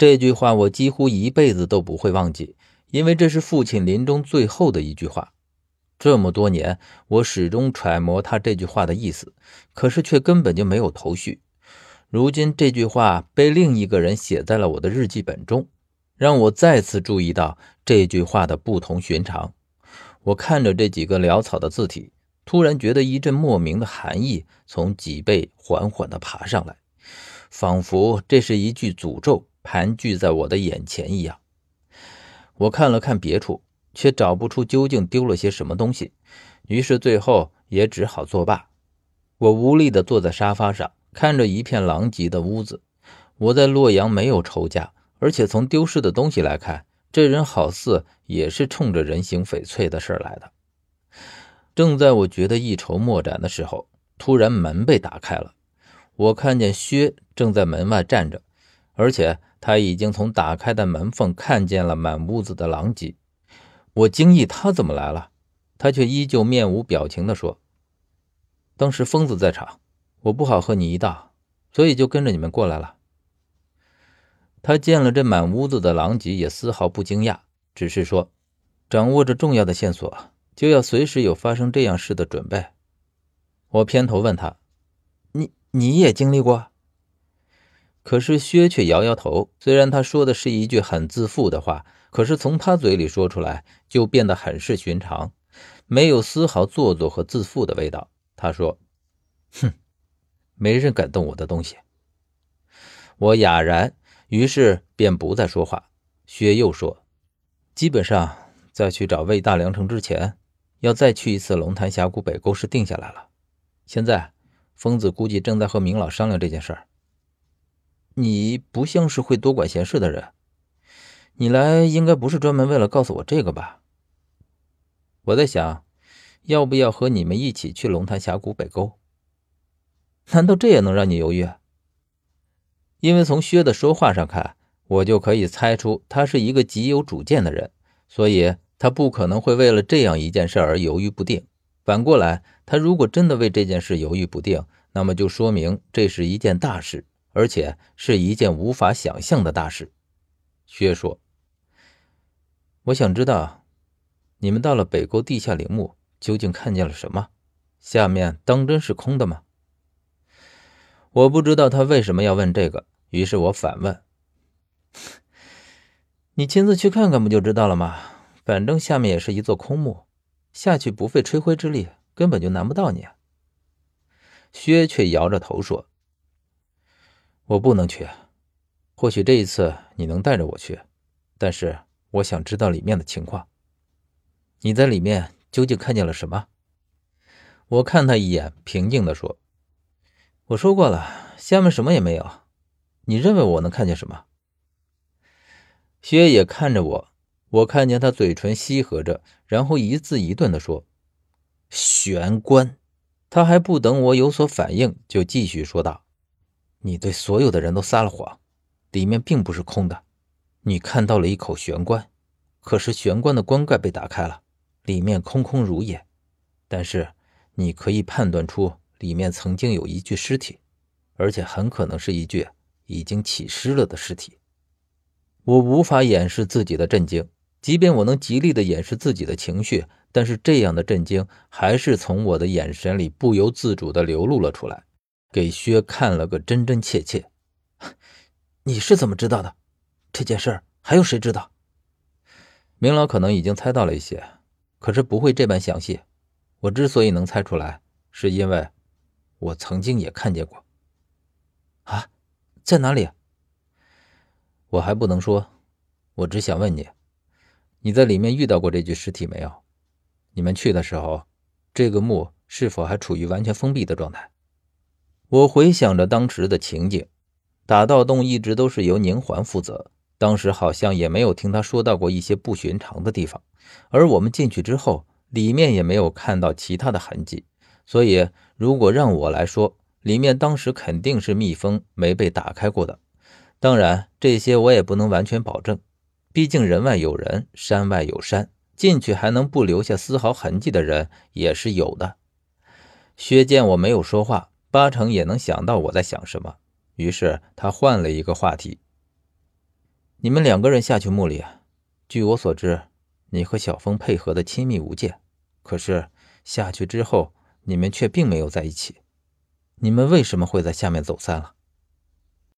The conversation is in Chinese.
这句话我几乎一辈子都不会忘记，因为这是父亲临终最后的一句话。这么多年，我始终揣摩他这句话的意思，可是却根本就没有头绪。如今这句话被另一个人写在了我的日记本中，让我再次注意到这句话的不同寻常。我看着这几个潦草的字体，突然觉得一阵莫名的寒意从脊背缓缓地爬上来，仿佛这是一句诅咒盘踞在我的眼前一样。我看了看别处。却找不出究竟丢了些什么东西，于是最后也只好作罢。我无力地坐在沙发上，看着一片狼藉的屋子。我在洛阳没有仇家，而且从丢失的东西来看，这人好似也是冲着人形翡翠的事来的。正在我觉得一筹莫展的时候，突然门被打开了，我看见薛正在门外站着，而且他已经从打开的门缝看见了满屋子的狼藉。我惊异，他怎么来了？他却依旧面无表情地说：“当时疯子在场，我不好和你一道，所以就跟着你们过来了。”他见了这满屋子的狼藉，也丝毫不惊讶，只是说：“掌握着重要的线索，就要随时有发生这样事的准备。”我偏头问他：“你你也经历过？”可是薛却摇摇头，虽然他说的是一句很自负的话。可是从他嘴里说出来，就变得很是寻常，没有丝毫做作和自负的味道。他说：“哼，没人敢动我的东西。”我哑然，于是便不再说话。薛又说：“基本上，在去找魏大良城之前，要再去一次龙潭峡谷北沟是定下来了。现在，疯子估计正在和明老商量这件事儿。你不像是会多管闲事的人。”你来应该不是专门为了告诉我这个吧？我在想，要不要和你们一起去龙潭峡谷北沟？难道这也能让你犹豫？因为从薛的说话上看，我就可以猜出他是一个极有主见的人，所以他不可能会为了这样一件事而犹豫不定。反过来，他如果真的为这件事犹豫不定，那么就说明这是一件大事，而且是一件无法想象的大事。薛说。我想知道，你们到了北沟地下陵墓，究竟看见了什么？下面当真是空的吗？我不知道他为什么要问这个，于是我反问：“你亲自去看看不就知道了吗？反正下面也是一座空墓，下去不费吹灰之力，根本就难不到你。”薛却摇着头说：“我不能去，或许这一次你能带着我去，但是……”我想知道里面的情况。你在里面究竟看见了什么？我看他一眼，平静地说：“我说过了，下面什么也没有。你认为我能看见什么？”薛也看着我，我看见他嘴唇翕合着，然后一字一顿地说：“玄关。”他还不等我有所反应，就继续说道：“你对所有的人都撒了谎，里面并不是空的。”你看到了一口玄关，可是玄关的棺盖被打开了，里面空空如也。但是你可以判断出里面曾经有一具尸体，而且很可能是一具已经起尸了的尸体。我无法掩饰自己的震惊，即便我能极力的掩饰自己的情绪，但是这样的震惊还是从我的眼神里不由自主的流露了出来，给薛看了个真真切切。你是怎么知道的？这件事还有谁知道？明老可能已经猜到了一些，可是不会这般详细。我之所以能猜出来，是因为我曾经也看见过。啊，在哪里？我还不能说。我只想问你，你在里面遇到过这具尸体没有？你们去的时候，这个墓是否还处于完全封闭的状态？我回想着当时的情景，打盗洞一直都是由宁环负责。当时好像也没有听他说到过一些不寻常的地方，而我们进去之后，里面也没有看到其他的痕迹，所以如果让我来说，里面当时肯定是密封，没被打开过的。当然，这些我也不能完全保证，毕竟人外有人，山外有山，进去还能不留下丝毫痕迹的人也是有的。薛见我没有说话，八成也能想到我在想什么，于是他换了一个话题。你们两个人下去墓里，据我所知，你和小峰配合的亲密无间，可是下去之后，你们却并没有在一起。你们为什么会在下面走散了？